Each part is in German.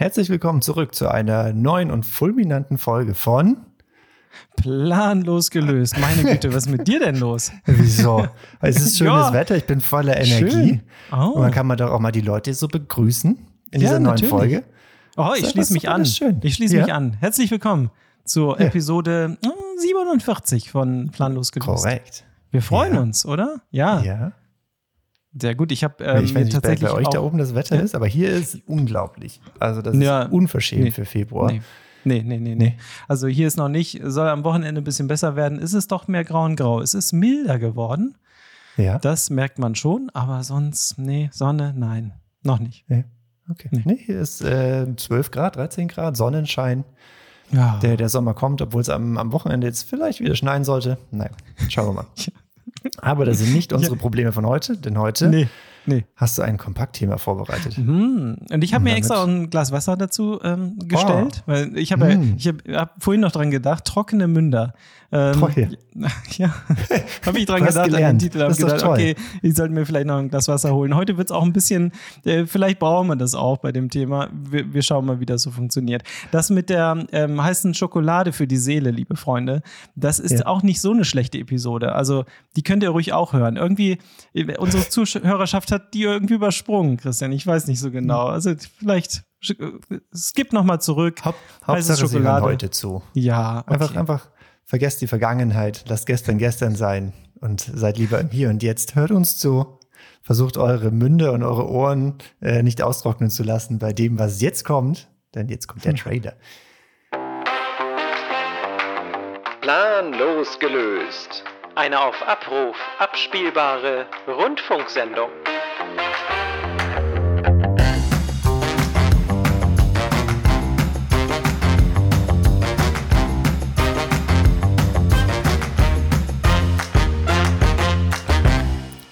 Herzlich willkommen zurück zu einer neuen und fulminanten Folge von Planlos gelöst. Meine Güte, was ist mit dir denn los? Wieso? Es ist schönes Ja. Wetter, ich bin voller Energie. Oh. Und dann kann man doch auch mal die Leute so begrüßen in Ja, dieser neuen natürlich. Folge. Oh, ich Ist schließe mich an. Ich schließe Ja. mich an. Herzlich willkommen zur. Episode äh, 47 von Planlos gelöst. Korrekt. Wir freuen uns, oder? Ja, Ja. Sehr gut. Ich habe ähm, ich weiß nicht, tatsächlich bei euch da oben das Wetter Ja. ist, aber hier ist unglaublich. Also das Ja. ist unverschämt Nee. für Februar. Nee. Nee, nee, nee, nee. Also hier ist noch nicht, soll am Wochenende ein bisschen besser werden. Ist es doch mehr grau und grau. Es ist milder geworden. Ja. Das merkt man schon, aber sonst, nee, Sonne, nein, noch nicht. ja. Okay. Nee. Nee, hier ist äh, 12 Grad, 13 Grad, Sonnenschein. Ja. Der, der Sommer kommt, obwohl es am, am Wochenende jetzt vielleicht wieder schneien sollte. Naja, schauen wir mal. Aber das sind nicht unsere Probleme von heute, denn heute nee, nee. hast du ein Kompaktthema vorbereitet. Hm. Und ich habe mir extra ein Glas Wasser dazu ähm, gestellt, weil ich habe Hm. ich hab, hab vorhin noch dran gedacht, trockene Münder. Ähm, Toll. Ja, habe ich dran gedacht an den gelernt. Titel, habe gedacht, okay, ich sollte mir vielleicht noch ein Glas Wasser holen. Heute wird es auch ein bisschen, äh, vielleicht brauchen wir das auch bei dem Thema. Wir, wir schauen mal, wie das so funktioniert. Das mit der ähm, heißen Schokolade für die Seele, liebe Freunde, das ist Ja. auch nicht so eine schlechte Episode. Also die könnt ihr ruhig auch hören. Irgendwie, äh, unsere Zuhörerschaft hat die irgendwie übersprungen, Christian. Ich weiß nicht so genau. Also vielleicht äh, skip noch mal zurück. Haupt, Hauptsache, sie hören Schokolade. heute zu. Ja, okay. Einfach, einfach vergesst die Vergangenheit, lasst gestern gestern sein und seid lieber im Hier und Jetzt. Hört uns zu. Versucht eure Münde und eure Ohren äh, nicht austrocknen zu lassen bei dem, was jetzt kommt, denn jetzt kommt der Trailer. Planlos gelöst. Eine auf Abruf abspielbare Rundfunksendung.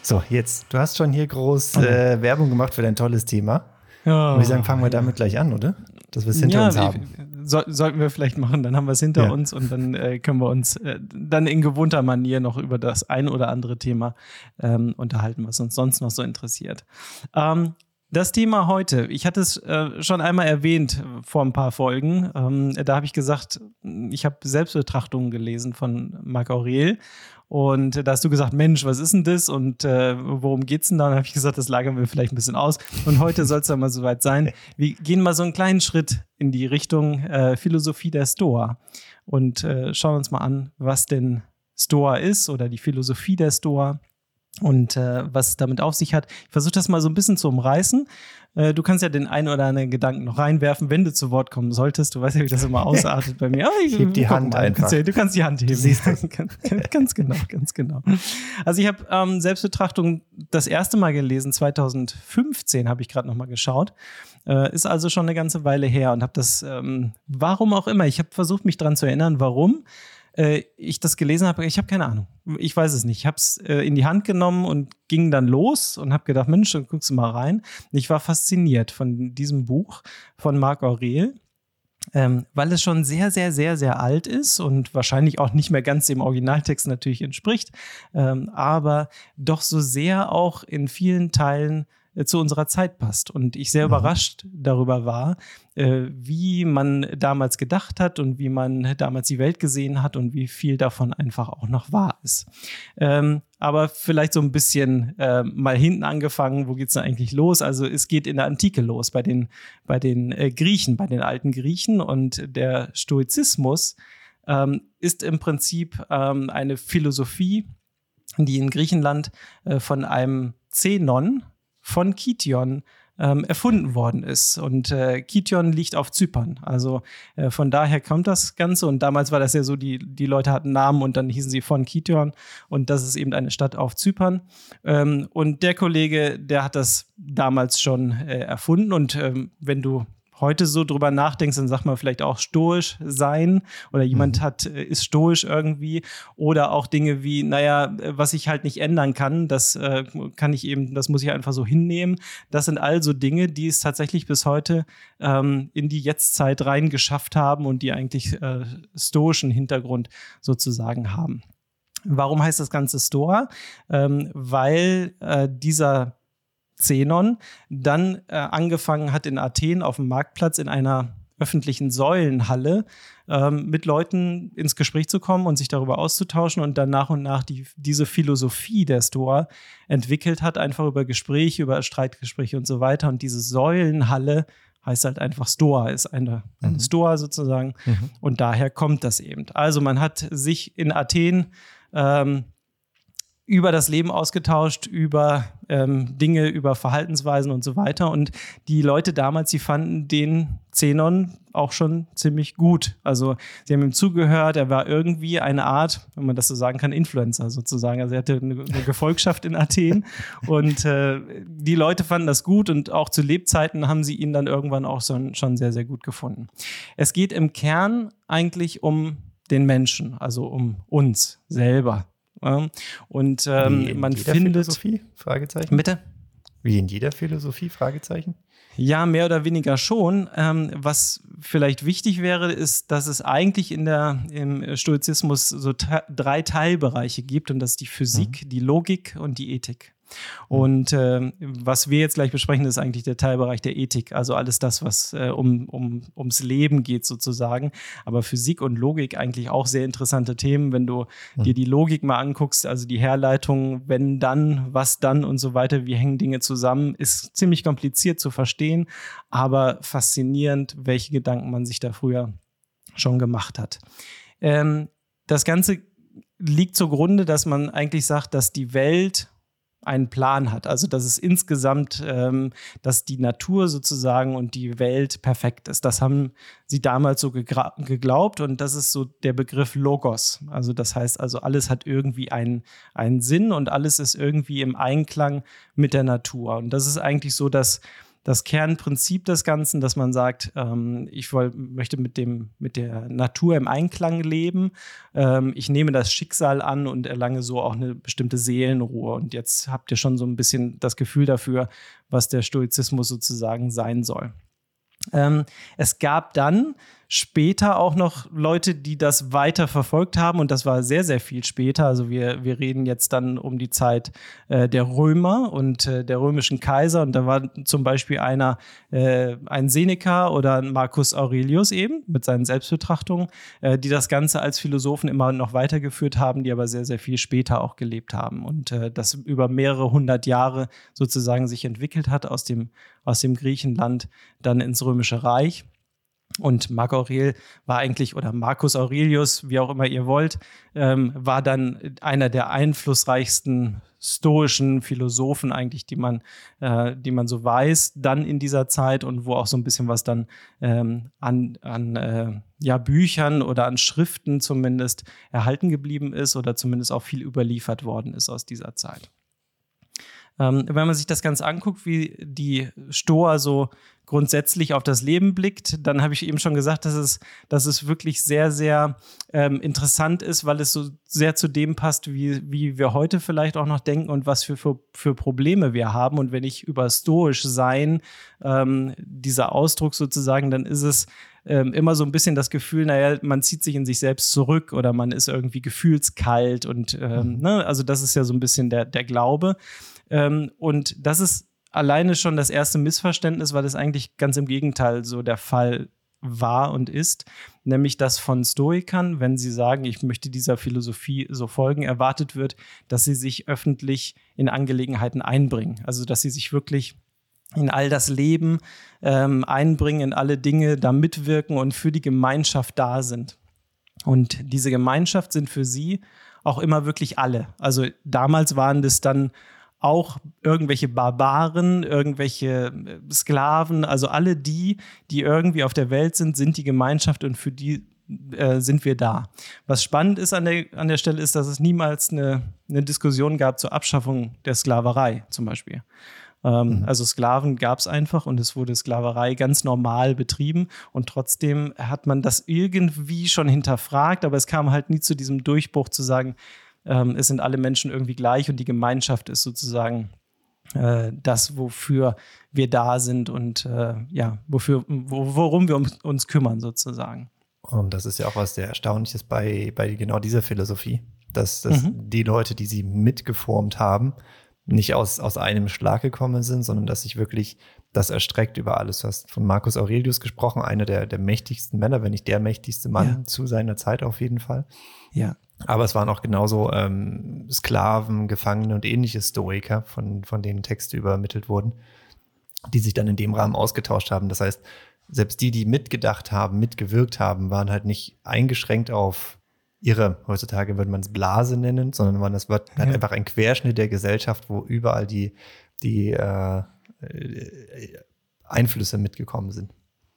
So, jetzt, du hast schon hier groß äh, Werbung gemacht für dein tolles Thema. Ja. Ich sagen, fangen wir damit gleich an, oder? Dass wir es hinter ja, uns haben. So, sollten wir vielleicht machen, dann haben wir es hinter Ja. uns und dann äh, können wir uns äh, dann in gewohnter Manier noch über das ein oder andere Thema ähm, unterhalten, was uns sonst noch so interessiert. Ähm, das Thema heute, ich hatte es äh, schon einmal erwähnt äh, vor ein paar Folgen. Ähm, da habe ich gesagt, ich habe Selbstbetrachtungen gelesen von Marc Aurel. Und da hast du gesagt, Mensch, was ist denn das und äh, worum geht's denn da? Und habe ich gesagt, das lagern wir vielleicht ein bisschen aus. Und heute soll es dann mal soweit sein. Wir gehen mal so einen kleinen Schritt in die Richtung äh, Philosophie der Stoa und äh, schauen uns mal an, was denn Stoa ist oder die Philosophie der Stoa und äh, was damit auf sich hat. Ich versuche das mal so ein bisschen zu umreißen. Äh, du kannst ja den einen oder anderen Gedanken noch reinwerfen, wenn du zu Wort kommen solltest. Du weißt ja, wie das immer ausartet bei mir. Aber ich, Heb die Hand mal, du kannst einfach. ja- Du kannst die Hand heben. siehst ganz, ganz genau, ganz genau. Also ich habe ähm, Selbstbetrachtung das erste Mal gelesen, 2015 habe ich gerade noch mal geschaut. Äh, ist also schon eine ganze Weile her und habe das, ähm, warum auch immer, ich habe versucht, mich dran zu erinnern, warum äh, ich das gelesen habe. Ich habe keine Ahnung. Ich weiß es nicht. Ich habe es äh, in die Hand genommen und ging dann los und habe gedacht, Mensch, dann guckst du mal rein. Ich war fasziniert von diesem Buch von Marc Aurel. Ähm, weil es schon sehr, sehr, sehr, sehr alt ist und wahrscheinlich auch nicht mehr ganz dem Originaltext natürlich entspricht, ähm, aber doch so sehr auch in vielen Teilen zu unserer Zeit passt. Und ich sehr überrascht darüber war, äh, wie man damals gedacht hat und wie man damals die Welt gesehen hat und wie viel davon einfach auch noch wahr ist. Ähm, aber vielleicht so ein bisschen äh, mal hinten angefangen, wo geht's denn eigentlich los? Also es geht in der Antike los, bei den, bei den äh, Griechen, bei den alten Griechen und der Stoizismus ähm, ist im Prinzip ähm, eine Philosophie, die in Griechenland äh, von einem Zenon von Kition ähm, erfunden worden ist. Und äh, Kition liegt auf Zypern. Also äh, von daher kommt das Ganze. Und damals war das ja so, die, die Leute hatten Namen und dann hießen sie von Kition. Und das ist eben eine Stadt auf Zypern. Ähm, und der Kollege, der hat das damals schon äh, erfunden. Und ähm, wenn du heute so drüber nachdenkst, dann sagt man vielleicht auch stoisch sein oder jemand hat, äh, ist stoisch irgendwie oder auch Dinge wie, naja, was ich halt nicht ändern kann, das äh, kann ich eben, das muss ich einfach so hinnehmen. Das sind also Dinge, die es tatsächlich bis heute ähm, in die Jetztzeit reingeschafft haben und die eigentlich äh, stoischen Hintergrund sozusagen haben. Warum heißt das Ganze Stoa? Ähm, weil äh, dieser Zenon dann äh, angefangen hat in Athen auf dem Marktplatz in einer öffentlichen Säulenhalle ähm, mit Leuten ins Gespräch zu kommen und sich darüber auszutauschen und dann nach und nach die, diese Philosophie der Stoa entwickelt hat, einfach über Gespräche, über Streitgespräche und so weiter. Und diese Säulenhalle heißt halt einfach Stoa, ist eine, eine mhm. Stoa sozusagen. Mhm. Und daher kommt das eben. Also man hat sich in Athen ähm, über das Leben ausgetauscht, über ähm, Dinge, über Verhaltensweisen und so weiter. Und die Leute damals, die fanden den Zenon auch schon ziemlich gut. Also sie haben ihm zugehört, er war irgendwie eine Art, wenn man das so sagen kann, Influencer sozusagen. Also er hatte eine, eine Gefolgschaft in Athen und äh, die Leute fanden das gut und auch zu Lebzeiten haben sie ihn dann irgendwann auch so, schon sehr, sehr gut gefunden. Es geht im Kern eigentlich um den Menschen, also um uns selber. Und ähm, man findet. Philosophie? Fragezeichen. Bitte? Wie in jeder Philosophie? Fragezeichen. Ja, mehr oder weniger schon. Ähm, was vielleicht wichtig wäre, ist, dass es eigentlich in der, im Stoizismus so drei Teilbereiche gibt und das ist die Physik, mhm. die Logik und die Ethik. Und äh, was wir jetzt gleich besprechen, ist eigentlich der Teilbereich der Ethik, also alles das, was äh, um, um, ums Leben geht sozusagen. Aber Physik und Logik eigentlich auch sehr interessante Themen, wenn du mhm. dir die Logik mal anguckst, also die Herleitung, wenn dann, was dann und so weiter, wie hängen Dinge zusammen, ist ziemlich kompliziert zu verstehen, aber faszinierend, welche Gedanken man sich da früher schon gemacht hat. Ähm, das Ganze liegt zugrunde, dass man eigentlich sagt, dass die Welt einen Plan hat. Also dass es insgesamt, ähm, dass die Natur sozusagen und die Welt perfekt ist. Das haben sie damals so geglaubt und das ist so der Begriff Logos. Also das heißt also, alles hat irgendwie einen, einen Sinn und alles ist irgendwie im Einklang mit der Natur. Und das ist eigentlich so, dass das Kernprinzip des Ganzen, dass man sagt, ähm, ich woll, möchte mit, dem, mit der Natur im Einklang leben. Ähm, ich nehme das Schicksal an und erlange so auch eine bestimmte Seelenruhe. Und jetzt habt ihr schon so ein bisschen das Gefühl dafür, was der Stoizismus sozusagen sein soll. Ähm, es gab dann später auch noch Leute, die das weiter verfolgt haben und das war sehr, sehr viel später. Also wir, wir reden jetzt dann um die Zeit äh, der Römer und äh, der römischen Kaiser und da war zum Beispiel einer, äh, ein Seneca oder ein Marcus Aurelius eben mit seinen Selbstbetrachtungen, äh, die das Ganze als Philosophen immer noch weitergeführt haben, die aber sehr, sehr viel später auch gelebt haben und äh, das über mehrere hundert Jahre sozusagen sich entwickelt hat aus dem, aus dem Griechenland dann ins Römische Reich. Und Marc Aurel war eigentlich, oder Marcus Aurelius, wie auch immer ihr wollt, ähm, war dann einer der einflussreichsten stoischen Philosophen eigentlich, die man, äh, die man so weiß, dann in dieser Zeit und wo auch so ein bisschen was dann ähm, an, an äh, ja, Büchern oder an Schriften zumindest erhalten geblieben ist oder zumindest auch viel überliefert worden ist aus dieser Zeit. Ähm, wenn man sich das Ganze anguckt, wie die Stoa so grundsätzlich auf das Leben blickt, dann habe ich eben schon gesagt, dass es, dass es wirklich sehr, sehr ähm, interessant ist, weil es so sehr zu dem passt, wie, wie wir heute vielleicht auch noch denken und was für, für, für Probleme wir haben. Und wenn ich über stoisch sein, ähm, dieser Ausdruck sozusagen, dann ist es ähm, immer so ein bisschen das Gefühl, naja, man zieht sich in sich selbst zurück oder man ist irgendwie gefühlskalt und ähm, mhm. ne, also das ist ja so ein bisschen der, der Glaube. Ähm, und das ist alleine schon das erste Missverständnis, weil das eigentlich ganz im Gegenteil so der Fall war und ist, nämlich dass von Stoikern, wenn sie sagen, ich möchte dieser Philosophie so folgen, erwartet wird, dass sie sich öffentlich in Angelegenheiten einbringen. Also dass sie sich wirklich in all das Leben ähm, einbringen, in alle Dinge da mitwirken und für die Gemeinschaft da sind. Und diese Gemeinschaft sind für sie auch immer wirklich alle. Also damals waren das dann auch irgendwelche Barbaren, irgendwelche äh, Sklaven, also alle die, die irgendwie auf der Welt sind, sind die Gemeinschaft und für die äh, sind wir da. Was spannend ist an der, an der Stelle ist, dass es niemals eine, eine Diskussion gab zur Abschaffung der Sklaverei zum Beispiel. Ähm, mhm. Also Sklaven gab es einfach und es wurde Sklaverei ganz normal betrieben und trotzdem hat man das irgendwie schon hinterfragt, aber es kam halt nie zu diesem Durchbruch zu sagen, ähm, es sind alle Menschen irgendwie gleich und die Gemeinschaft ist sozusagen äh, das, wofür wir da sind und äh, ja, wofür, wo, worum wir uns, uns kümmern sozusagen. Und das ist ja auch was sehr Erstaunliches bei, bei genau dieser Philosophie, dass, dass mhm. die Leute, die sie mitgeformt haben, nicht aus, aus einem Schlag gekommen sind, sondern dass sich wirklich das erstreckt über alles. Du hast von Marcus Aurelius gesprochen, einer der, der mächtigsten Männer, wenn nicht der mächtigste Mann ja. zu seiner Zeit auf jeden Fall. Ja. Aber es waren auch genauso ähm, Sklaven, Gefangene und ähnliche Stoiker, von, von denen Texte übermittelt wurden, die sich dann in dem Rahmen ausgetauscht haben. Das heißt, selbst die, die mitgedacht haben, mitgewirkt haben, waren halt nicht eingeschränkt auf ihre, heutzutage würde man es Blase nennen, sondern waren das wird ja. einfach ein Querschnitt der Gesellschaft, wo überall die, die äh, äh Einflüsse mitgekommen sind.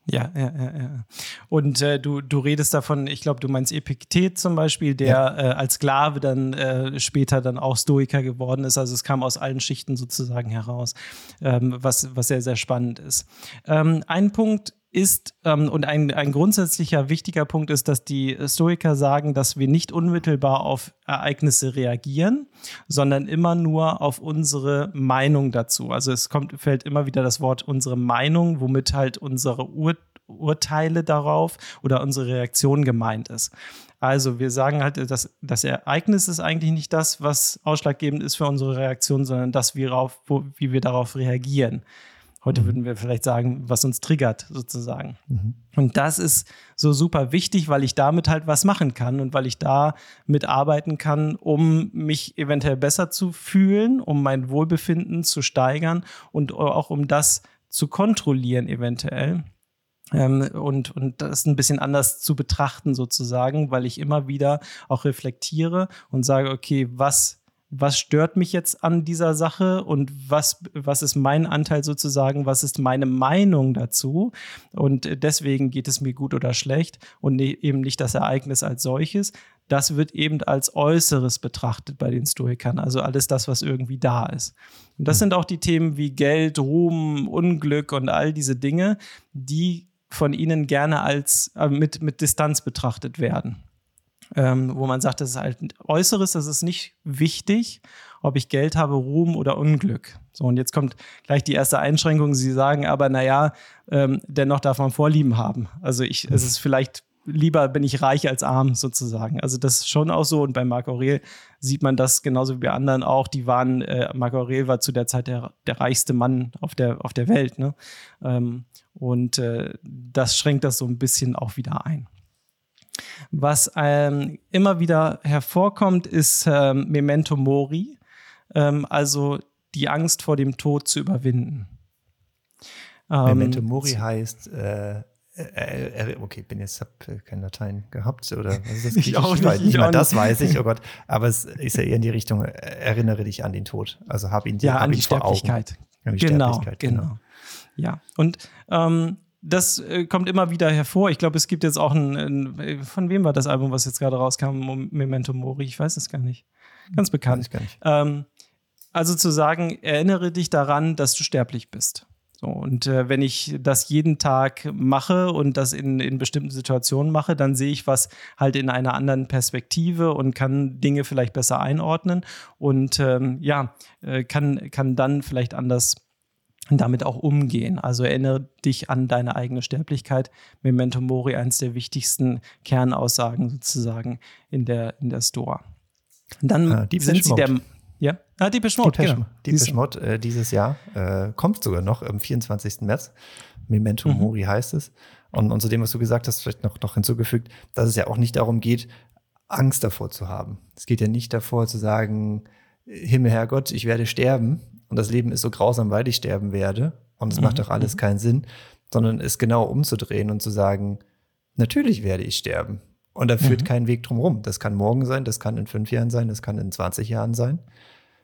Ja, ja, ja, ja. Und äh, du, du redest davon, ich glaube, du meinst Epiktet zum Beispiel, der ja. äh, als Sklave dann äh, später dann auch Stoiker geworden ist. Also es kam aus allen Schichten sozusagen heraus, ähm, was, was sehr, sehr spannend ist. Ähm, ein Punkt ist, ähm, und ein, ein grundsätzlicher wichtiger Punkt ist, dass die Stoiker sagen, dass wir nicht unmittelbar auf Ereignisse reagieren, sondern immer nur auf unsere Meinung dazu. Also es kommt, fällt immer wieder das Wort unsere Meinung, womit halt unsere Ur Urteile darauf oder unsere Reaktion gemeint ist. Also wir sagen halt, dass das Ereignis ist eigentlich nicht das, was ausschlaggebend ist für unsere Reaktion, sondern das, wie, rauf, wo, wie wir darauf reagieren. Heute mhm. würden wir vielleicht sagen, was uns triggert, sozusagen. Mhm. Und das ist so super wichtig, weil ich damit halt was machen kann und weil ich da mitarbeiten kann, um mich eventuell besser zu fühlen, um mein Wohlbefinden zu steigern und auch um das zu kontrollieren, eventuell. Ähm, und, und das ein bisschen anders zu betrachten, sozusagen, weil ich immer wieder auch reflektiere und sage, okay, was was stört mich jetzt an dieser Sache und was, was ist mein Anteil sozusagen, was ist meine Meinung dazu und deswegen geht es mir gut oder schlecht und ne, eben nicht das Ereignis als solches. Das wird eben als Äußeres betrachtet bei den Stoikern, also alles das, was irgendwie da ist. Und das hm. sind auch die Themen wie Geld, Ruhm, Unglück und all diese Dinge, die von ihnen gerne als äh, mit, mit Distanz betrachtet werden ähm, wo man sagt, das ist halt Äußeres, das ist nicht wichtig, ob ich Geld habe, Ruhm oder Unglück. So, und jetzt kommt gleich die erste Einschränkung. Sie sagen aber, naja, ähm, dennoch darf man Vorlieben haben. Also ich, es ist vielleicht lieber bin ich reich als arm sozusagen. Also das ist schon auch so. Und bei Marc Aurel sieht man das genauso wie bei anderen auch. Die waren, äh, Marc Aurel war zu der Zeit der, der reichste Mann auf der, auf der Welt. Ne? Ähm, und äh, das schränkt das so ein bisschen auch wieder ein. Was ähm, immer wieder hervorkommt, ist ähm, Memento Mori, ähm, also die Angst vor dem Tod zu überwinden. Memento ähm, Mori heißt, äh, äh, okay, bin jetzt hab kein Latein gehabt oder was ist das? ich auch nicht, ich nicht mal das weiß ich, oh Gott. Aber es ist ja eher in die Richtung, erinnere dich an den Tod. Also hab ihn, ja, hab an die. An die genau, Sterblichkeit, genau, genau. Ja, und ähm, das äh, kommt immer wieder hervor. Ich glaube, es gibt jetzt auch ein, ein, von wem war das Album, was jetzt gerade rauskam, Memento Mori? Ich weiß es gar nicht. Ganz bekannt. Gar nicht. Ähm, also zu sagen, erinnere dich daran, dass du sterblich bist. So, und äh, wenn ich das jeden Tag mache und das in, in bestimmten Situationen mache, dann sehe ich was halt in einer anderen Perspektive und kann Dinge vielleicht besser einordnen und ähm, ja, äh, kann, kann dann vielleicht anders damit auch umgehen. Also erinnere dich an deine eigene Sterblichkeit. Memento Mori, eines der wichtigsten Kernaussagen sozusagen in der, in der Store. Dann ah, sind sie der. Ja, ah, die Mode, Deepesh, genau. Deepesh Mode äh, dieses Jahr äh, kommt sogar noch am 24. März. Memento mhm. Mori heißt es. Und, und zu dem, was du gesagt hast, vielleicht noch, noch hinzugefügt, dass es ja auch nicht darum geht, Angst davor zu haben. Es geht ja nicht davor zu sagen, Himmel, Herrgott, ich werde sterben, und das Leben ist so grausam, weil ich sterben werde und es mhm. macht doch alles mhm. keinen Sinn, sondern es genau umzudrehen und zu sagen, natürlich werde ich sterben. Und da führt mhm. kein Weg drum rum. Das kann morgen sein, das kann in fünf Jahren sein, das kann in 20 Jahren sein.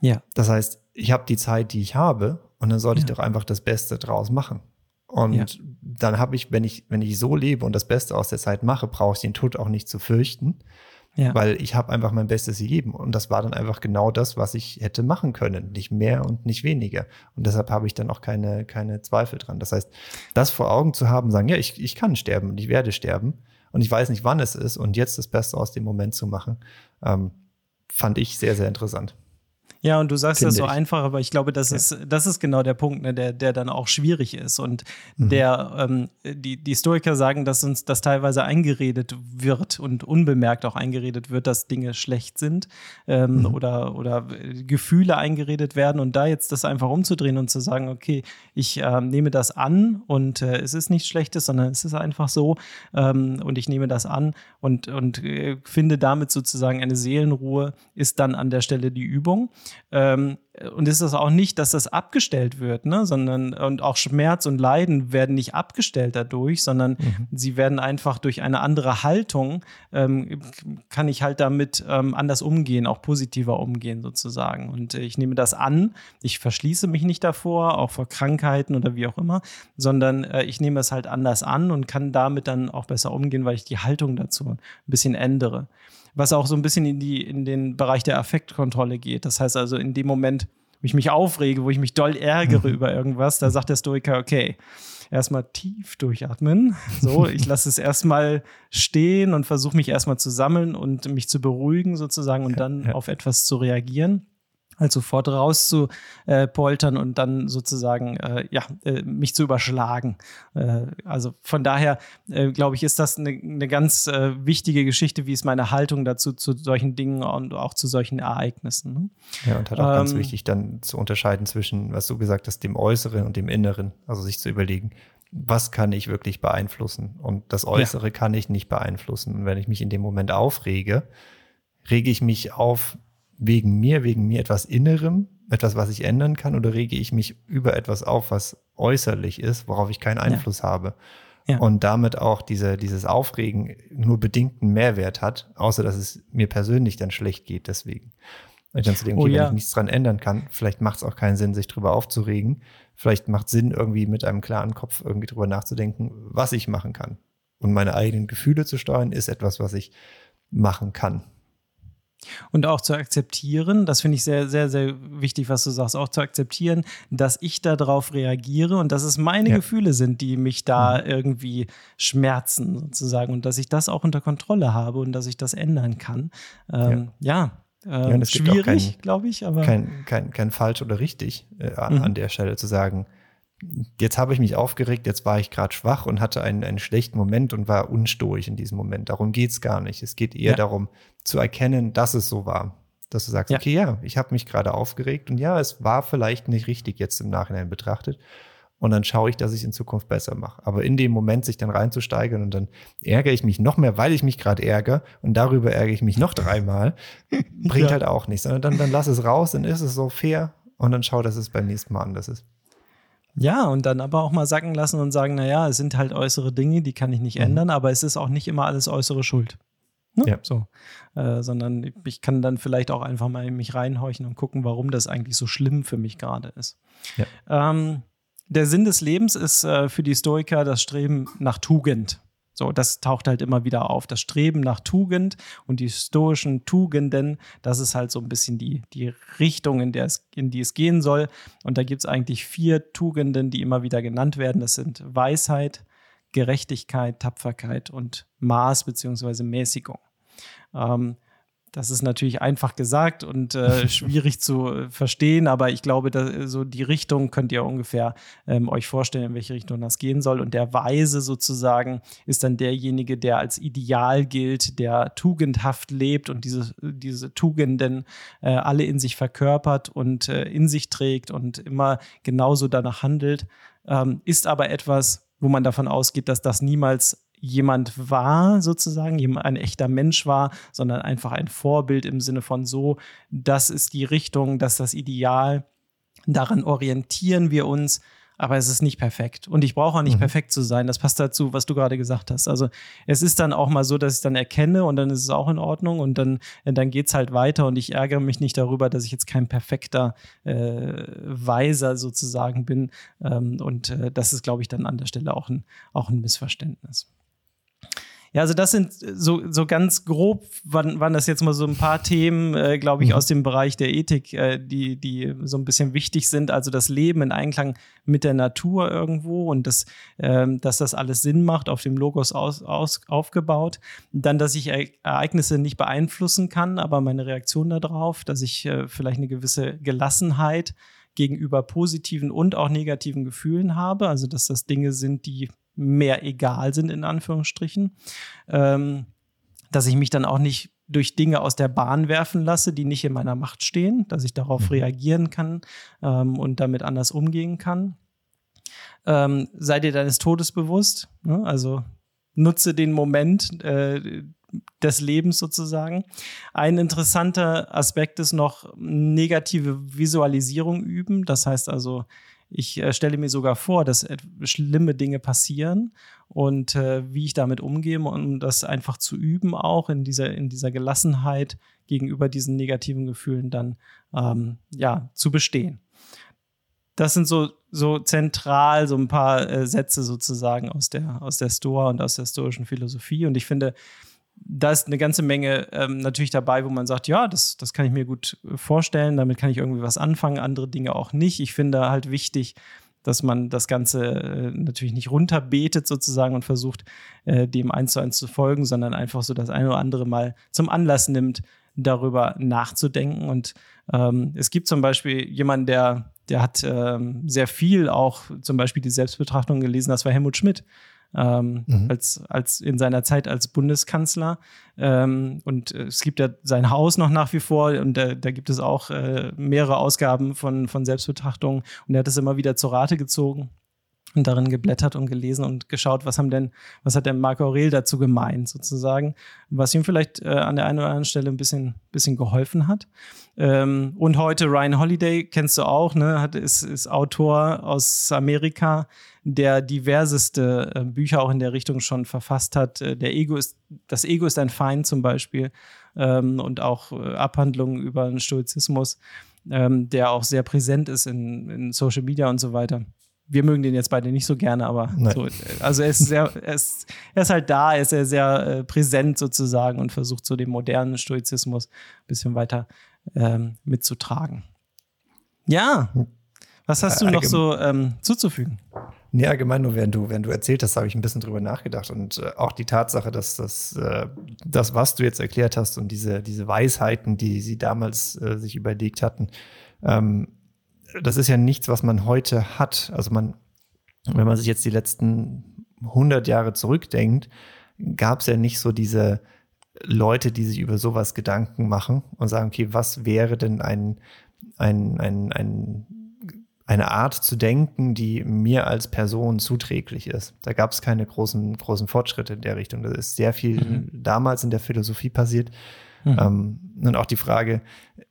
Ja. Das heißt, ich habe die Zeit, die ich habe, und dann sollte ja. ich doch einfach das Beste draus machen. Und ja. dann habe ich, wenn ich, wenn ich so lebe und das Beste aus der Zeit mache, brauche ich den Tod auch nicht zu fürchten, ja. Weil ich habe einfach mein Bestes gegeben. Und das war dann einfach genau das, was ich hätte machen können. Nicht mehr und nicht weniger. Und deshalb habe ich dann auch keine, keine Zweifel dran. Das heißt, das vor Augen zu haben, sagen, ja, ich, ich kann sterben und ich werde sterben. Und ich weiß nicht, wann es ist. Und jetzt das Beste aus dem Moment zu machen, ähm, fand ich sehr, sehr interessant. Ja, und du sagst das so ich. einfach, aber ich glaube, das, ja. ist, das ist genau der Punkt, ne, der, der dann auch schwierig ist. Und mhm. der, ähm, die, die Stoiker sagen, dass uns das teilweise eingeredet wird und unbemerkt auch eingeredet wird, dass Dinge schlecht sind ähm, mhm. oder, oder Gefühle eingeredet werden. Und da jetzt das einfach umzudrehen und zu sagen, okay, ich äh, nehme das an und äh, es ist nichts Schlechtes, sondern es ist einfach so ähm, und ich nehme das an und, und äh, finde damit sozusagen eine Seelenruhe, ist dann an der Stelle die Übung. Ähm, und ist es auch nicht, dass das abgestellt wird, ne? sondern und auch Schmerz und Leiden werden nicht abgestellt dadurch, sondern mhm. sie werden einfach durch eine andere Haltung, ähm, kann ich halt damit ähm, anders umgehen, auch positiver umgehen sozusagen. Und ich nehme das an, ich verschließe mich nicht davor, auch vor Krankheiten oder wie auch immer, sondern äh, ich nehme es halt anders an und kann damit dann auch besser umgehen, weil ich die Haltung dazu ein bisschen ändere was auch so ein bisschen in, die, in den Bereich der Affektkontrolle geht. Das heißt also, in dem Moment, wo ich mich aufrege, wo ich mich doll ärgere mhm. über irgendwas, da sagt der Stoiker, okay, erstmal tief durchatmen. So, ich lasse es erstmal stehen und versuche mich erstmal zu sammeln und mich zu beruhigen sozusagen und dann ja, ja. auf etwas zu reagieren halt sofort rauszupoltern äh, und dann sozusagen äh, ja, äh, mich zu überschlagen. Äh, also von daher äh, glaube ich, ist das eine, eine ganz äh, wichtige Geschichte, wie ist meine Haltung dazu zu solchen Dingen und auch zu solchen Ereignissen. Ne? Ja, und halt auch ähm, ganz wichtig, dann zu unterscheiden zwischen, was du gesagt hast, dem Äußeren und dem Inneren. Also sich zu überlegen, was kann ich wirklich beeinflussen? Und das Äußere ja. kann ich nicht beeinflussen. Und wenn ich mich in dem Moment aufrege, rege ich mich auf wegen mir, wegen mir etwas Innerem, etwas, was ich ändern kann, oder rege ich mich über etwas auf, was äußerlich ist, worauf ich keinen Einfluss ja. habe? Ja. Und damit auch diese, dieses Aufregen nur bedingten Mehrwert hat, außer dass es mir persönlich dann schlecht geht deswegen. Und dann zu denken, oh okay, oh, ja. wenn ich nichts dran ändern kann, vielleicht macht es auch keinen Sinn, sich drüber aufzuregen. Vielleicht macht Sinn, irgendwie mit einem klaren Kopf irgendwie drüber nachzudenken, was ich machen kann. Und meine eigenen Gefühle zu steuern, ist etwas, was ich machen kann. Und auch zu akzeptieren, das finde ich sehr, sehr, sehr wichtig, was du sagst, auch zu akzeptieren, dass ich darauf reagiere und dass es meine ja. Gefühle sind, die mich da mhm. irgendwie schmerzen, sozusagen, und dass ich das auch unter Kontrolle habe und dass ich das ändern kann. Ähm, ja. ja. Ähm, schwierig, glaube ich, aber. Kein, kein, kein falsch oder richtig äh, mhm. an der Stelle zu sagen, jetzt habe ich mich aufgeregt, jetzt war ich gerade schwach und hatte einen, einen schlechten Moment und war unstoisch in diesem Moment. Darum geht's gar nicht. Es geht eher ja. darum zu erkennen, dass es so war. Dass du sagst, ja. okay, ja, ich habe mich gerade aufgeregt und ja, es war vielleicht nicht richtig jetzt im Nachhinein betrachtet. Und dann schaue ich, dass ich in Zukunft besser mache. Aber in dem Moment sich dann reinzusteigern und dann ärgere ich mich noch mehr, weil ich mich gerade ärgere und darüber ärgere ich mich noch dreimal, bringt ja. halt auch nichts. Sondern dann, dann lass es raus, dann ist es so fair und dann schau, dass es beim nächsten Mal anders ist. Ja, und dann aber auch mal sacken lassen und sagen, naja, es sind halt äußere Dinge, die kann ich nicht mhm. ändern, aber es ist auch nicht immer alles äußere Schuld. Ne? Ja. So. Äh, sondern ich kann dann vielleicht auch einfach mal in mich reinhorchen und gucken, warum das eigentlich so schlimm für mich gerade ist. Ja. Ähm, der Sinn des Lebens ist äh, für die Stoiker das Streben nach Tugend. So, das taucht halt immer wieder auf. Das Streben nach Tugend und die stoischen Tugenden, das ist halt so ein bisschen die, die Richtung, in, der es, in die es gehen soll. Und da gibt es eigentlich vier Tugenden, die immer wieder genannt werden. Das sind Weisheit, Gerechtigkeit, Tapferkeit und Maß bzw. Mäßigung. Ähm, das ist natürlich einfach gesagt und äh, schwierig zu äh, verstehen, aber ich glaube, dass, so die Richtung könnt ihr ungefähr ähm, euch vorstellen, in welche Richtung das gehen soll. Und der Weise sozusagen ist dann derjenige, der als Ideal gilt, der tugendhaft lebt und diese, diese Tugenden äh, alle in sich verkörpert und äh, in sich trägt und immer genauso danach handelt, ähm, ist aber etwas, wo man davon ausgeht, dass das niemals jemand war, sozusagen, ein echter Mensch war, sondern einfach ein Vorbild im Sinne von so, das ist die Richtung, das ist das Ideal, daran orientieren wir uns, aber es ist nicht perfekt. Und ich brauche auch nicht mhm. perfekt zu sein. Das passt dazu, was du gerade gesagt hast. Also es ist dann auch mal so, dass ich dann erkenne und dann ist es auch in Ordnung und dann, dann geht es halt weiter und ich ärgere mich nicht darüber, dass ich jetzt kein perfekter äh, Weiser sozusagen bin. Ähm, und äh, das ist, glaube ich, dann an der Stelle auch ein, auch ein Missverständnis. Ja, also das sind so, so ganz grob, waren, waren das jetzt mal so ein paar Themen, äh, glaube ich, mhm. aus dem Bereich der Ethik, äh, die, die so ein bisschen wichtig sind. Also das Leben in Einklang mit der Natur irgendwo und das, äh, dass das alles Sinn macht, auf dem Logos aus, aus, aufgebaut. Dann, dass ich Ereignisse nicht beeinflussen kann, aber meine Reaktion darauf, dass ich äh, vielleicht eine gewisse Gelassenheit gegenüber positiven und auch negativen Gefühlen habe. Also, dass das Dinge sind, die mehr egal sind, in Anführungsstrichen. Ähm, dass ich mich dann auch nicht durch Dinge aus der Bahn werfen lasse, die nicht in meiner Macht stehen, dass ich darauf mhm. reagieren kann ähm, und damit anders umgehen kann. Ähm, sei dir deines Todes bewusst, ne? also nutze den Moment äh, des Lebens sozusagen. Ein interessanter Aspekt ist noch negative Visualisierung üben. Das heißt also, ich äh, stelle mir sogar vor, dass schlimme Dinge passieren und äh, wie ich damit umgehe, um das einfach zu üben, auch in dieser, in dieser Gelassenheit gegenüber diesen negativen Gefühlen dann ähm, ja, zu bestehen. Das sind so, so zentral so ein paar äh, Sätze sozusagen aus der, aus der Stoa und aus der stoischen Philosophie. Und ich finde, da ist eine ganze Menge ähm, natürlich dabei, wo man sagt, ja, das, das kann ich mir gut äh, vorstellen, damit kann ich irgendwie was anfangen, andere Dinge auch nicht. Ich finde halt wichtig, dass man das Ganze äh, natürlich nicht runterbetet sozusagen und versucht, äh, dem eins zu eins zu folgen, sondern einfach so das eine oder andere mal zum Anlass nimmt, darüber nachzudenken. Und ähm, es gibt zum Beispiel jemanden, der, der hat ähm, sehr viel auch zum Beispiel die Selbstbetrachtung gelesen, das war Helmut Schmidt ähm, mhm. als, als in seiner Zeit als Bundeskanzler. Ähm, und es gibt ja sein Haus noch nach wie vor und da, da gibt es auch äh, mehrere Ausgaben von, von Selbstbetrachtungen und er hat es immer wieder zur Rate gezogen und darin geblättert und gelesen und geschaut, was haben denn, was hat denn Marco Aurel dazu gemeint, sozusagen, was ihm vielleicht äh, an der einen oder anderen Stelle ein bisschen, bisschen geholfen hat. Ähm, und heute Ryan Holiday, kennst du auch, ne, hat, ist, ist Autor aus Amerika, der diverseste äh, Bücher auch in der Richtung schon verfasst hat. Äh, der Ego ist, das Ego ist ein Feind zum Beispiel ähm, und auch äh, Abhandlungen über den Stoizismus, ähm, der auch sehr präsent ist in, in Social Media und so weiter wir mögen den jetzt beide nicht so gerne, aber so, also er ist sehr, er ist, er ist halt da, er ist sehr, sehr äh, präsent sozusagen und versucht so den modernen Stoizismus ein bisschen weiter ähm, mitzutragen. Ja, was hast du noch so ähm, zuzufügen? Nee, allgemein nur, während du, während du erzählt hast, habe ich ein bisschen drüber nachgedacht. Und äh, auch die Tatsache, dass das, äh, das, was du jetzt erklärt hast und diese, diese Weisheiten, die sie damals äh, sich überlegt hatten, ähm, das ist ja nichts, was man heute hat. Also man, wenn man sich jetzt die letzten 100 Jahre zurückdenkt, gab es ja nicht so diese Leute, die sich über sowas Gedanken machen und sagen, okay, was wäre denn ein, ein, ein, ein eine Art zu denken, die mir als Person zuträglich ist. Da gab es keine großen, großen Fortschritte in der Richtung. Da ist sehr viel mhm. damals in der Philosophie passiert. Mhm. Ähm, und auch die Frage,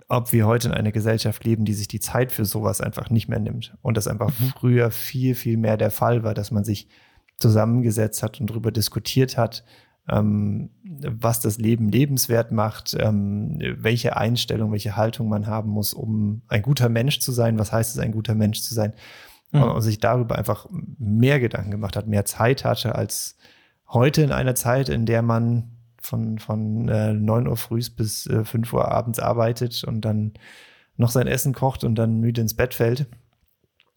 ob wir heute in einer Gesellschaft leben, die sich die Zeit für sowas einfach nicht mehr nimmt. Und das einfach mhm. früher viel, viel mehr der Fall war, dass man sich zusammengesetzt hat und darüber diskutiert hat, ähm, was das Leben lebenswert macht, ähm, welche Einstellung, welche Haltung man haben muss, um ein guter Mensch zu sein. Was heißt es, ein guter Mensch zu sein? Mhm. Und, sich darüber einfach mehr Gedanken gemacht hat, mehr Zeit hatte als heute in einer Zeit, in der man von, von äh, 9 Uhr früh bis äh, 5 Uhr abends arbeitet und dann noch sein Essen kocht und dann müde ins Bett fällt.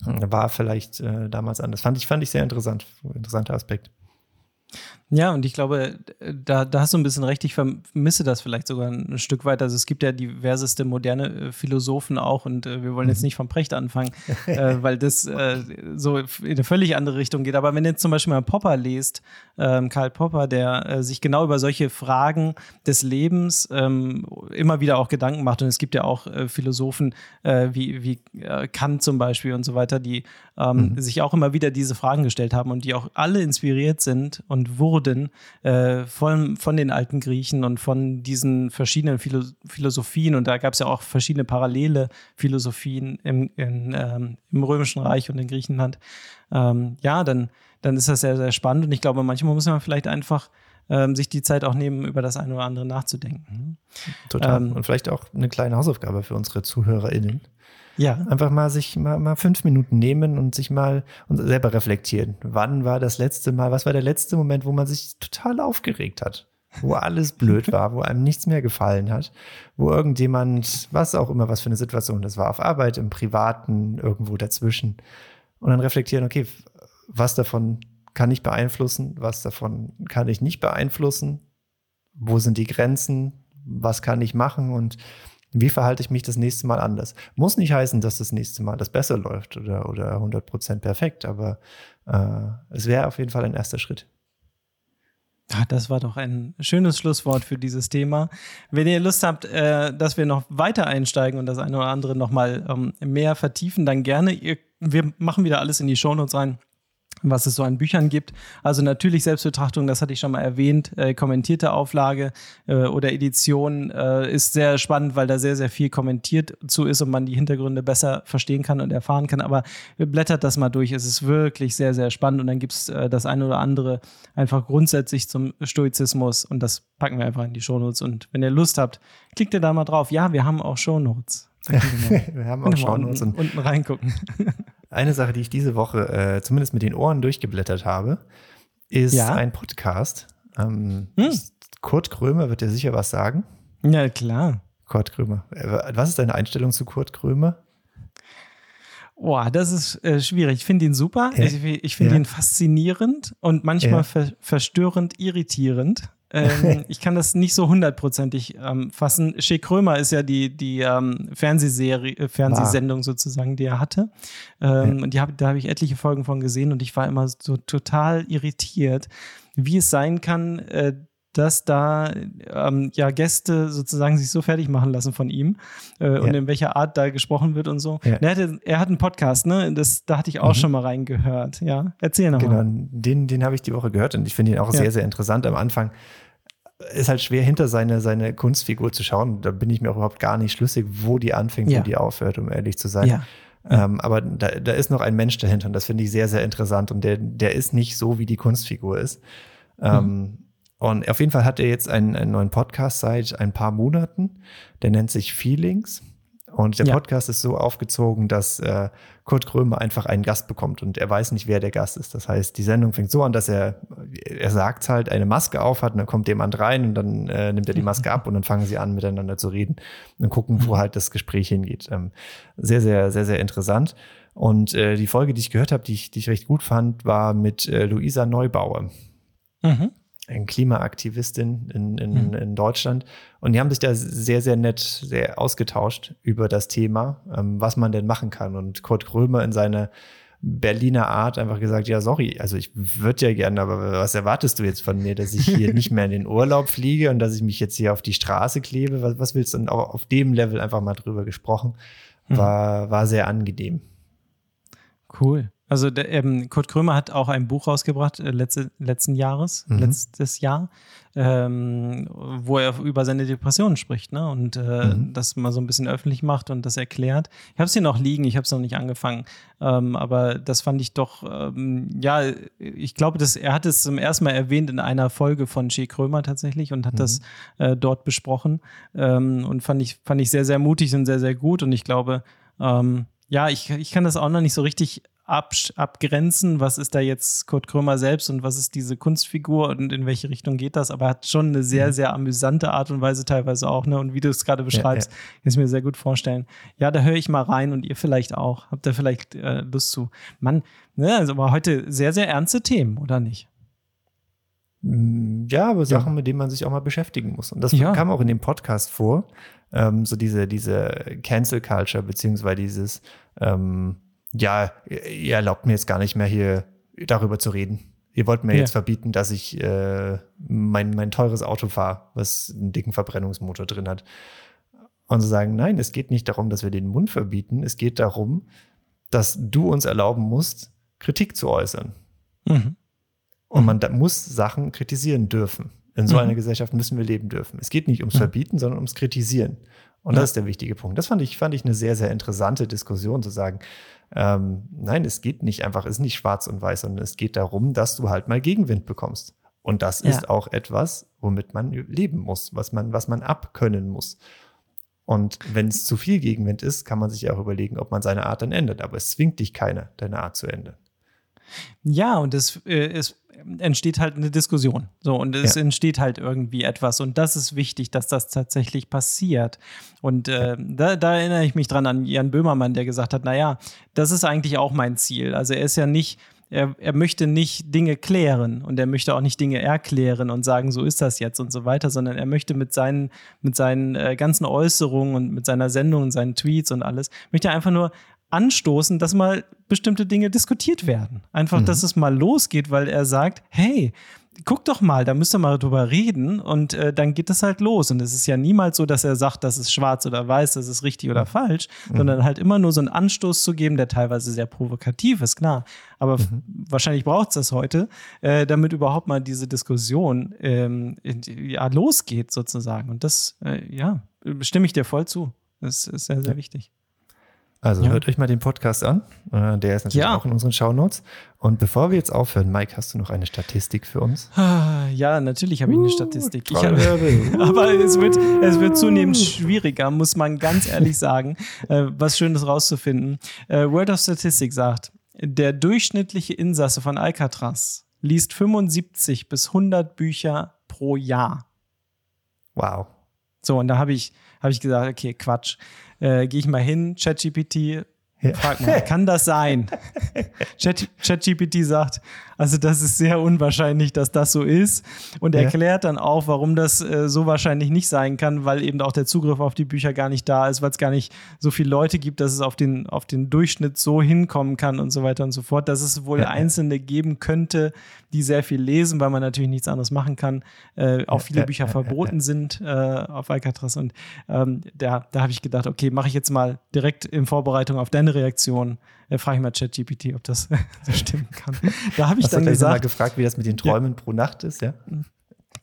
War vielleicht äh, damals anders. Fand ich, fand ich sehr interessant, interessanter Aspekt. Ja, und ich glaube, da, da hast du ein bisschen recht. Ich vermisse das vielleicht sogar ein Stück weit. Also es gibt ja diverseste moderne äh, Philosophen auch und äh, wir wollen jetzt mhm. nicht vom Precht anfangen, äh, weil das äh, so in eine völlig andere Richtung geht. Aber wenn ihr jetzt zum Beispiel mal Popper lest, ähm, Karl Popper, der äh, sich genau über solche Fragen des Lebens ähm, immer wieder auch Gedanken macht. Und es gibt ja auch äh, Philosophen wie, wie Kant zum Beispiel und so weiter, die ähm, mhm. sich auch immer wieder diese Fragen gestellt haben und die auch alle inspiriert sind und wurden wurden äh, von, von den alten Griechen und von diesen verschiedenen Philo Philosophien. Und da gab es ja auch verschiedene parallele Philosophien im, in, ähm, im Römischen Reich und in Griechenland. Ähm, ja, dann, dann ist das sehr, sehr spannend. Und ich glaube, manchmal muss man vielleicht einfach ähm, sich die Zeit auch nehmen, über das eine oder andere nachzudenken. Total. Ähm, und vielleicht auch eine kleine Hausaufgabe für unsere ZuhörerInnen. Ja. Einfach mal sich mal, mal fünf Minuten nehmen und sich mal und selber reflektieren. Wann war das letzte Mal, was war der letzte Moment, wo man sich total aufgeregt hat? Wo alles blöd war, wo einem nichts mehr gefallen hat, wo irgendjemand, was auch immer, was für eine Situation das war, auf Arbeit, im Privaten, irgendwo dazwischen. Und dann reflektieren, okay, was davon kann ich beeinflussen, was davon kann ich nicht beeinflussen, wo sind die Grenzen, was kann ich machen und wie verhalte ich mich das nächste Mal anders? Muss nicht heißen, dass das nächste Mal das besser läuft oder, oder 100% perfekt, aber äh, es wäre auf jeden Fall ein erster Schritt. Das war doch ein schönes Schlusswort für dieses Thema. Wenn ihr Lust habt, äh, dass wir noch weiter einsteigen und das eine oder andere noch mal ähm, mehr vertiefen, dann gerne. Wir machen wieder alles in die Shownotes rein was es so an Büchern gibt. Also natürlich Selbstbetrachtung, das hatte ich schon mal erwähnt, äh, kommentierte Auflage äh, oder Edition äh, ist sehr spannend, weil da sehr, sehr viel kommentiert zu ist und man die Hintergründe besser verstehen kann und erfahren kann. Aber blättert das mal durch, es ist wirklich sehr, sehr spannend und dann gibt es äh, das eine oder andere einfach grundsätzlich zum Stoizismus und das packen wir einfach in die Shownotes und wenn ihr Lust habt, klickt ihr da mal drauf. Ja, wir haben auch Shownotes. wir haben auch Shownotes unten, unten reingucken. Eine Sache, die ich diese Woche äh, zumindest mit den Ohren durchgeblättert habe, ist ja? ein Podcast. Ähm, hm. Kurt Krömer wird dir sicher was sagen. Ja, klar. Kurt Krömer. Äh, was ist deine Einstellung zu Kurt Krömer? Boah, das ist äh, schwierig. Ich finde ihn super. Ja. Ich, ich finde ja. ihn faszinierend und manchmal ver verstörend irritierend. Ähm, ich kann das nicht so hundertprozentig ähm, fassen. Shea Krömer ist ja die, die ähm, Fernsehserie, äh, Fernsehsendung ah. sozusagen, die er hatte. Ähm, ja. Und die hab, da habe ich etliche Folgen von gesehen und ich war immer so total irritiert, wie es sein kann, äh, dass da ähm, ja Gäste sozusagen sich so fertig machen lassen von ihm äh, ja. und in welcher Art da gesprochen wird und so. Ja. Er, hatte, er hat einen Podcast, ne? Das, da hatte ich auch mhm. schon mal reingehört. Ja, erzähl nochmal. Genau, den, den habe ich die Woche gehört und ich finde ihn auch ja. sehr, sehr interessant. Am Anfang ist halt schwer, hinter seine, seine Kunstfigur zu schauen. Da bin ich mir auch überhaupt gar nicht schlüssig, wo die anfängt, wo die aufhört, um ehrlich zu sein. Ja. Ähm, aber da, da ist noch ein Mensch dahinter und das finde ich sehr, sehr interessant. Und der, der ist nicht so, wie die Kunstfigur ist. Ähm, mhm. Und auf jeden Fall hat er jetzt einen, einen neuen Podcast seit ein paar Monaten. Der nennt sich Feelings. Und der ja. Podcast ist so aufgezogen, dass äh, Kurt Krömer einfach einen Gast bekommt und er weiß nicht, wer der Gast ist. Das heißt, die Sendung fängt so an, dass er, er sagt halt, eine Maske aufhat und dann kommt jemand rein und dann äh, nimmt er die Maske ab und dann fangen sie an, miteinander zu reden und gucken, wo halt das Gespräch hingeht. Ähm, sehr, sehr, sehr, sehr interessant. Und äh, die Folge, die ich gehört habe, die ich, die ich recht gut fand, war mit äh, Luisa Neubauer. Mhm Klimaaktivistin in, in, mhm. in Deutschland. Und die haben sich da sehr, sehr nett sehr ausgetauscht über das Thema, ähm, was man denn machen kann. Und Kurt Krömer in seiner Berliner Art einfach gesagt, ja, sorry, also ich würde ja gerne, aber was erwartest du jetzt von mir, dass ich hier nicht mehr in den Urlaub fliege und dass ich mich jetzt hier auf die Straße klebe? Was, was willst du? Und auch auf dem Level einfach mal drüber gesprochen. Mhm. War, war sehr angenehm. Cool. Also der, ähm, Kurt Krömer hat auch ein Buch rausgebracht äh, letzte, letzten Jahres, mhm. letztes Jahr, ähm, wo er über seine Depressionen spricht ne? und äh, mhm. das mal so ein bisschen öffentlich macht und das erklärt. Ich habe es hier noch liegen, ich habe es noch nicht angefangen, ähm, aber das fand ich doch, ähm, ja, ich glaube, dass er hat es zum ersten Mal erwähnt in einer Folge von Che Krömer tatsächlich und hat mhm. das äh, dort besprochen ähm, und fand ich, fand ich sehr, sehr mutig und sehr, sehr gut und ich glaube, ähm, ja, ich, ich kann das auch noch nicht so richtig ab, abgrenzen, was ist da jetzt Kurt Krömer selbst und was ist diese Kunstfigur und in welche Richtung geht das, aber er hat schon eine sehr, mhm. sehr amüsante Art und Weise teilweise auch, ne? Und wie du es gerade beschreibst, ja, ja. kann ich mir sehr gut vorstellen. Ja, da höre ich mal rein und ihr vielleicht auch. Habt ihr vielleicht äh, Lust zu? Mann, ne, also aber heute sehr, sehr ernste Themen, oder nicht? Mm, ja, aber Sachen, ja. mit denen man sich auch mal beschäftigen muss. Und das ja. kam auch in dem Podcast vor. Ähm, so diese, diese Cancel Culture, beziehungsweise dieses, ähm, ja, ihr erlaubt mir jetzt gar nicht mehr hier darüber zu reden. Ihr wollt mir ja. jetzt verbieten, dass ich äh, mein, mein teures Auto fahre, was einen dicken Verbrennungsmotor drin hat. Und zu sagen, nein, es geht nicht darum, dass wir den Mund verbieten. Es geht darum, dass du uns erlauben musst, Kritik zu äußern. Mhm. Und man muss Sachen kritisieren dürfen. In so mhm. einer Gesellschaft müssen wir leben dürfen. Es geht nicht ums. Verbieten, sondern ums Kritisieren. Und ja. das ist der wichtige Punkt. Das fand ich, fand ich eine sehr, sehr interessante Diskussion zu sagen, ähm, nein, es geht nicht einfach, es ist nicht schwarz und weiß, sondern es geht darum, dass du halt mal Gegenwind bekommst. Und das ja. ist auch etwas, womit man leben muss, was man, was man abkönnen muss. Und wenn es zu viel Gegenwind ist, kann man sich auch überlegen, ob man seine Art dann ändert. Aber es zwingt dich keiner, deine Art zu ändern. Ja, und es, äh, es entsteht halt eine Diskussion. So, und es ja. entsteht halt irgendwie etwas. Und das ist wichtig, dass das tatsächlich passiert. Und äh, da, da, erinnere ich mich dran an Jan Böhmermann, der gesagt hat: Naja, das ist eigentlich auch mein Ziel. Also er ist ja nicht. Er, er möchte nicht Dinge klären und er möchte auch nicht Dinge erklären und sagen, so ist das jetzt und so weiter, sondern er möchte mit seinen, mit seinen äh, ganzen Äußerungen und mit seiner Sendung und seinen Tweets und alles, möchte einfach nur anstoßen, dass mal bestimmte Dinge diskutiert werden. Einfach, mhm. dass es mal losgeht, weil er sagt, hey, guck doch mal, da müsst ihr mal drüber reden und äh, dann geht das halt los. Und es ist ja niemals so, dass er sagt, das ist schwarz oder weiß, das ist richtig oder falsch, mhm. sondern halt immer nur so einen Anstoß zu geben, der teilweise sehr provokativ ist, klar. Aber mhm. wahrscheinlich braucht es das heute, äh, damit überhaupt mal diese Diskussion ähm, ja, losgeht sozusagen. Und das, äh, ja, stimme ich dir voll zu. Das ist sehr, sehr ja. wichtig. Also ja. hört euch mal den Podcast an. Äh, der ist natürlich ja. auch in unseren Shownotes. Und bevor wir jetzt aufhören, Mike, hast du noch eine Statistik für uns? Ah, ja, natürlich habe ich eine Statistik. Ich hab, aber es wird, es wird zunehmend schwieriger, muss man ganz ehrlich sagen, äh, was Schönes rauszufinden. Äh, Word of Statistics sagt, der durchschnittliche Insasse von Alcatraz liest 75 bis 100 Bücher pro Jahr. Wow. So, und da habe ich, hab ich gesagt, okay, Quatsch. Äh, gehe ich mal hin, ChatGPT, ja. frag mal, kann das sein? ChatGPT sagt, also das ist sehr unwahrscheinlich, dass das so ist und ja. erklärt dann auch, warum das äh, so wahrscheinlich nicht sein kann, weil eben auch der Zugriff auf die Bücher gar nicht da ist, weil es gar nicht so viele Leute gibt, dass es auf den, auf den Durchschnitt so hinkommen kann und so weiter und so fort, dass es wohl ja. Einzelne geben könnte, die sehr viel lesen, weil man natürlich nichts anderes machen kann, äh, auch viele Bücher verboten sind äh, auf Alcatraz und ähm, da, da habe ich gedacht, okay, mache ich jetzt mal direkt in Vorbereitung auf deine Reaktion äh, frage ich mal ChatGPT, ob das so stimmen kann. Da habe ich Hast dann gesagt, mal gefragt, wie das mit den Träumen ja. pro Nacht ist, ja?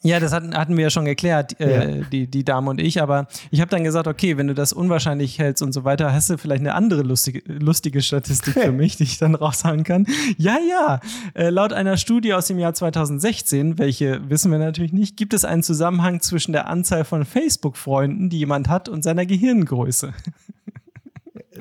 Ja, das hatten, hatten wir ja schon geklärt, äh, ja. die, die Dame und ich. Aber ich habe dann gesagt, okay, wenn du das unwahrscheinlich hältst und so weiter, hast du vielleicht eine andere lustige, lustige Statistik für mich, die ich dann raushauen kann. Ja, ja. Äh, laut einer Studie aus dem Jahr 2016, welche wissen wir natürlich nicht, gibt es einen Zusammenhang zwischen der Anzahl von Facebook-Freunden, die jemand hat, und seiner Gehirngröße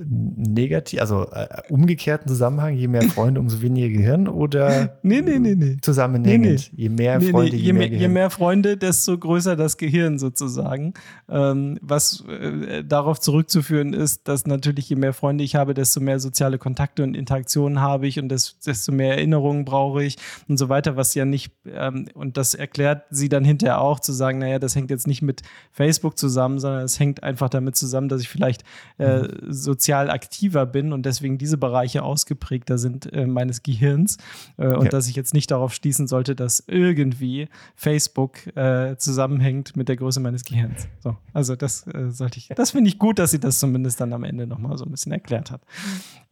negativ, also äh, umgekehrten Zusammenhang, je mehr Freunde, umso weniger Gehirn oder nee, nee, nee, nee. zusammenhängend? Nee, nee. Je mehr Freunde, je, je, mehr Gehirn. Je mehr Freunde, desto größer das Gehirn sozusagen. Ähm, was äh, darauf zurückzuführen ist, dass natürlich je mehr Freunde ich habe, desto mehr soziale Kontakte und Interaktionen habe ich und des, desto mehr Erinnerungen brauche ich und so weiter, was ja nicht, ähm, und das erklärt sie dann hinterher auch, zu sagen, naja, das hängt jetzt nicht mit Facebook zusammen, sondern es hängt einfach damit zusammen, dass ich vielleicht äh, mhm. sozial sozial aktiver bin und deswegen diese Bereiche ausgeprägter sind äh, meines Gehirns äh, und ja. dass ich jetzt nicht darauf schließen sollte, dass irgendwie Facebook äh, zusammenhängt mit der Größe meines Gehirns. So, also das äh, sollte ich, das finde ich gut, dass sie das zumindest dann am Ende nochmal so ein bisschen erklärt hat.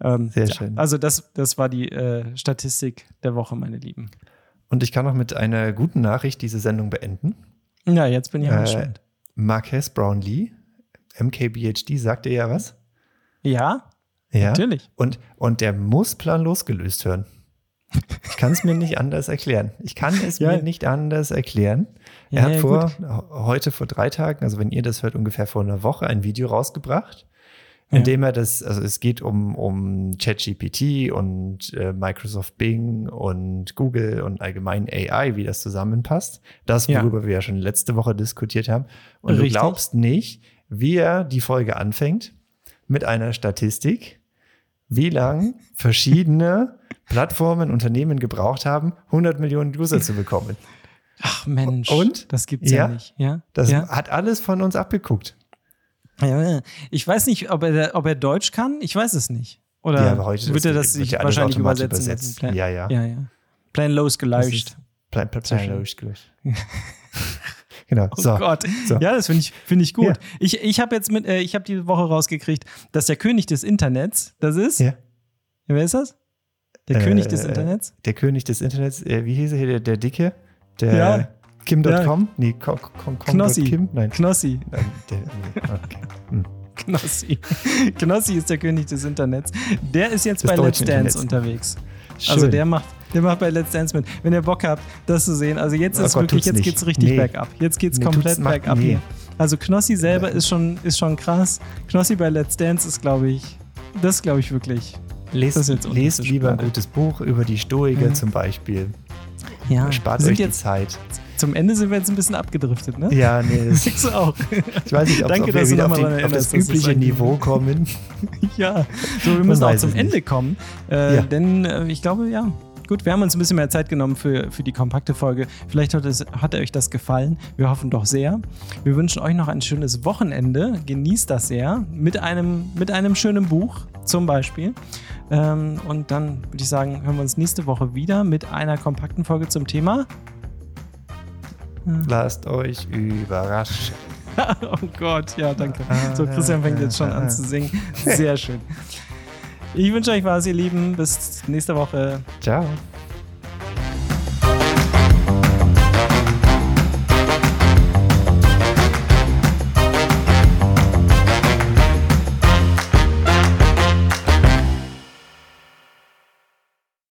Ähm, Sehr ja, schön. Also das, das war die äh, Statistik der Woche, meine Lieben. Und ich kann noch mit einer guten Nachricht diese Sendung beenden. Ja, jetzt bin ich äh, gespannt. Marques Brownlee, MKBHD, sagte ja was? Ja, ja. natürlich. Und, und der muss planlos gelöst hören. Ich kann es mir nicht anders erklären. Ich kann es ja. mir nicht anders erklären. Er ja, hat vor, gut. heute vor drei Tagen, also wenn ihr das hört, ungefähr vor einer Woche ein Video rausgebracht, in dem er das, also es geht um, um ChatGPT und äh, Microsoft Bing und Google und allgemein AI, wie das zusammenpasst. Das, worüber wir ja schon letzte Woche diskutiert haben. Und Richtig. du glaubst nicht, wie er die Folge anfängt mit einer Statistik, wie lang verschiedene Plattformen, Unternehmen gebraucht haben, 100 Millionen User zu bekommen. Ach Mensch, und das gibt's ja, ja nicht. Ja, das ja. hat alles von uns abgeguckt. Ja, ich weiß nicht, ob er, ob er Deutsch kann. Ich weiß es nicht. Oder ja, aber heute wird er das sich wahrscheinlich übersetzen übersetzt. Plan, ja, ja. ja, ja. Planlos gelöscht. Plan, plan, planlos gelöscht. Genau. Oh so. Gott. So. Ja, das finde ich, find ich gut. Ja. Ich, ich habe jetzt mit, äh, ich habe die Woche rausgekriegt, dass der König des Internets, das ist. Ja. Wer ist das? Der äh, König des Internets? Der König des Internets, äh, wie hieß er hier, der, der Dicke? Der ja. Kim.com? Ja. Nee, com, com, com Knossi. Kim? Nein. Knossi. Nein, der, nee. okay. hm. Knossi. Knossi ist der König des Internets. Der ist jetzt des bei Let's Dance Internets. unterwegs. Also Schön. Also der macht, der macht bei Let's Dance mit. Wenn ihr Bock habt, das zu sehen. Also jetzt oh ist Gott, wirklich, jetzt nicht. geht's richtig nee. bergab. Jetzt geht's nee, komplett bergab nee. hier. Also Knossi selber ist schon, ist schon krass. Knossi bei Let's Dance ist, glaube ich, das glaube ich wirklich. Lest, Das ist jetzt lest lieber ein gutes Buch über die Stoiker Mhm. zum Beispiel. Ja, Spart wir sind euch die jetzt Zeit. zum Ende sind wir jetzt ein bisschen abgedriftet, ne? Ja, nee, das, Denkst du auch? ich weiß nicht, ob, Danke, ob wir wieder auf, die, daran auf das das übliche Niveau kommen. ja, so, wir müssen auch zum Ende nicht. kommen. Äh, Ja. Denn äh, ich glaube, ja, gut, wir haben uns ein bisschen mehr Zeit genommen für, für die kompakte Folge. Vielleicht hat, es, hat euch das gefallen. Wir hoffen doch sehr. Wir wünschen euch noch ein schönes Wochenende. Genießt das sehr. Mit einem, mit einem schönen Buch zum Beispiel. Ähm, und dann würde ich sagen, hören wir uns nächste Woche wieder mit einer kompakten Folge zum Thema. Lasst euch überraschen. oh Gott, ja, danke. So, Christian fängt jetzt schon an zu singen. Sehr schön. Ich wünsche euch was, ihr Lieben. Bis nächste Woche. Ciao.